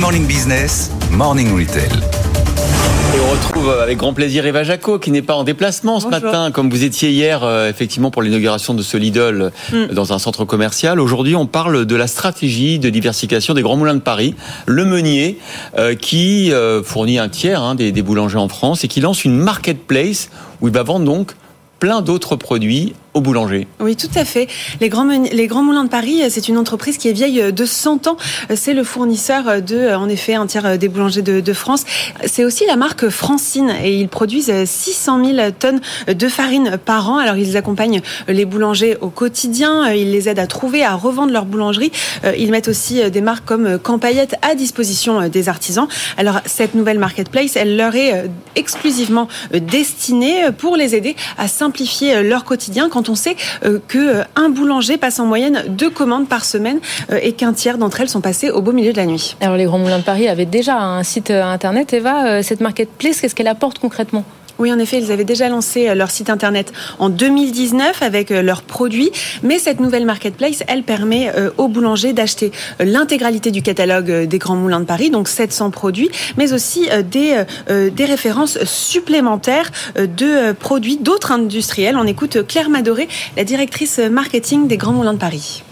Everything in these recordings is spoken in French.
Morning Business, Morning Retail. Et on retrouve avec grand plaisir Eva Jaco qui n'est pas en déplacement ce matin comme vous étiez hier euh, effectivement pour l'inauguration de ce Lidl euh, mm. dans un centre commercial. Aujourd'hui on parle de la stratégie de diversification des grands moulins de Paris, le meunier euh, qui fournit un tiers hein, des, des boulangers en France et qui lance une marketplace où il va vendre donc plein d'autres produits Oui, tout à fait. Les grands, les grands moulins de Paris, c'est une entreprise qui est vieille de 100 ans. C'est le fournisseur de, en effet, un tiers des boulangers de, France. C'est aussi la marque Francine et ils produisent 600 000 tonnes de farine par an. Alors, ils accompagnent les boulangers au quotidien. Ils les aident à trouver, à revendre leur boulangerie. Ils mettent aussi des marques comme Campaillette à disposition des artisans. Alors, cette nouvelle marketplace, elle leur est exclusivement destinée pour les aider à simplifier leur quotidien quand on sait euh, que euh, un boulanger passe en moyenne deux commandes par semaine euh, et qu'un tiers d'entre elles sont passées au beau milieu de la nuit. Alors les Grands Moulins de Paris avaient déjà un site internet. Eva, cette marketplace, qu'est-ce qu'elle apporte concrètement? Oui, en effet, ils avaient déjà lancé leur site internet en 2019 avec leurs produits, mais cette nouvelle marketplace, elle permet aux boulangers d'acheter l'intégralité du catalogue des grands moulins de Paris, donc 700 produits, mais aussi des, des références supplémentaires de produits d'autres industriels. On écoute Claire Madoré, la directrice marketing des grands moulins de Paris.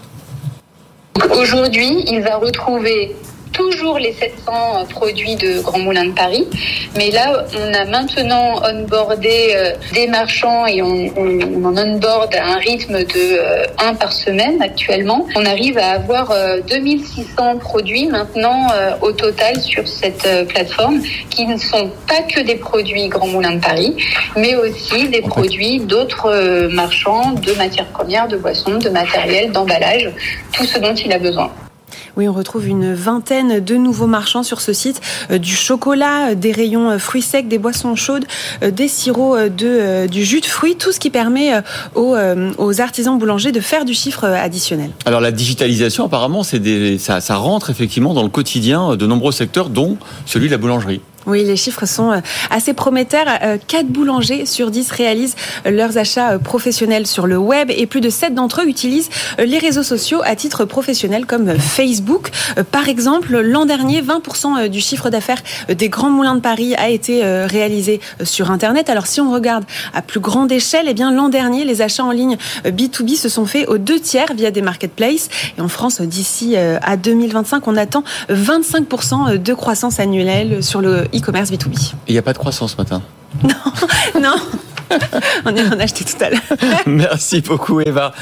Aujourd'hui, il va retrouver toujours les 700 produits de Grand Moulin de Paris. Mais là, on a maintenant onboardé euh, des marchands et on, on, en onboard à un rythme de 1 euh, par semaine actuellement. On arrive à avoir 2600 euh, produits maintenant au total sur cette plateforme qui ne sont pas que des produits Grand Moulin de Paris, mais aussi des produits d'autres marchands de matières premières, de boissons, de matériel, d'emballage, tout ce dont il a besoin. Oui, on retrouve une vingtaine de nouveaux marchands sur ce site. Euh, du chocolat, euh, des rayons euh, fruits secs, des boissons chaudes, des sirops, de, du jus de fruits, tout ce qui permet aux, artisans boulangers de faire du chiffre additionnel. Alors la digitalisation, apparemment, ça rentre effectivement dans le quotidien de nombreux secteurs, dont celui de la boulangerie. Oui, les chiffres sont euh, assez prometteurs. 4 euh, boulangers sur 10 réalisent euh, leurs achats professionnels sur le web et plus de 7 d'entre eux utilisent les réseaux sociaux à titre professionnel comme Facebook. Par exemple, l'an dernier, 20% du chiffre d'affaires des grands moulins de Paris a été réalisé sur Internet. Alors si on regarde à plus grande échelle, eh bien l'an dernier, les achats en ligne B2B se sont faits aux deux tiers via des marketplaces. Et en France, d'ici à 2025, on attend 25% de croissance annuelle sur le e-commerce B2B. Il n'y a pas de croissance ce matin Non, non. On est en acheté tout à l'heure. Merci beaucoup Eva.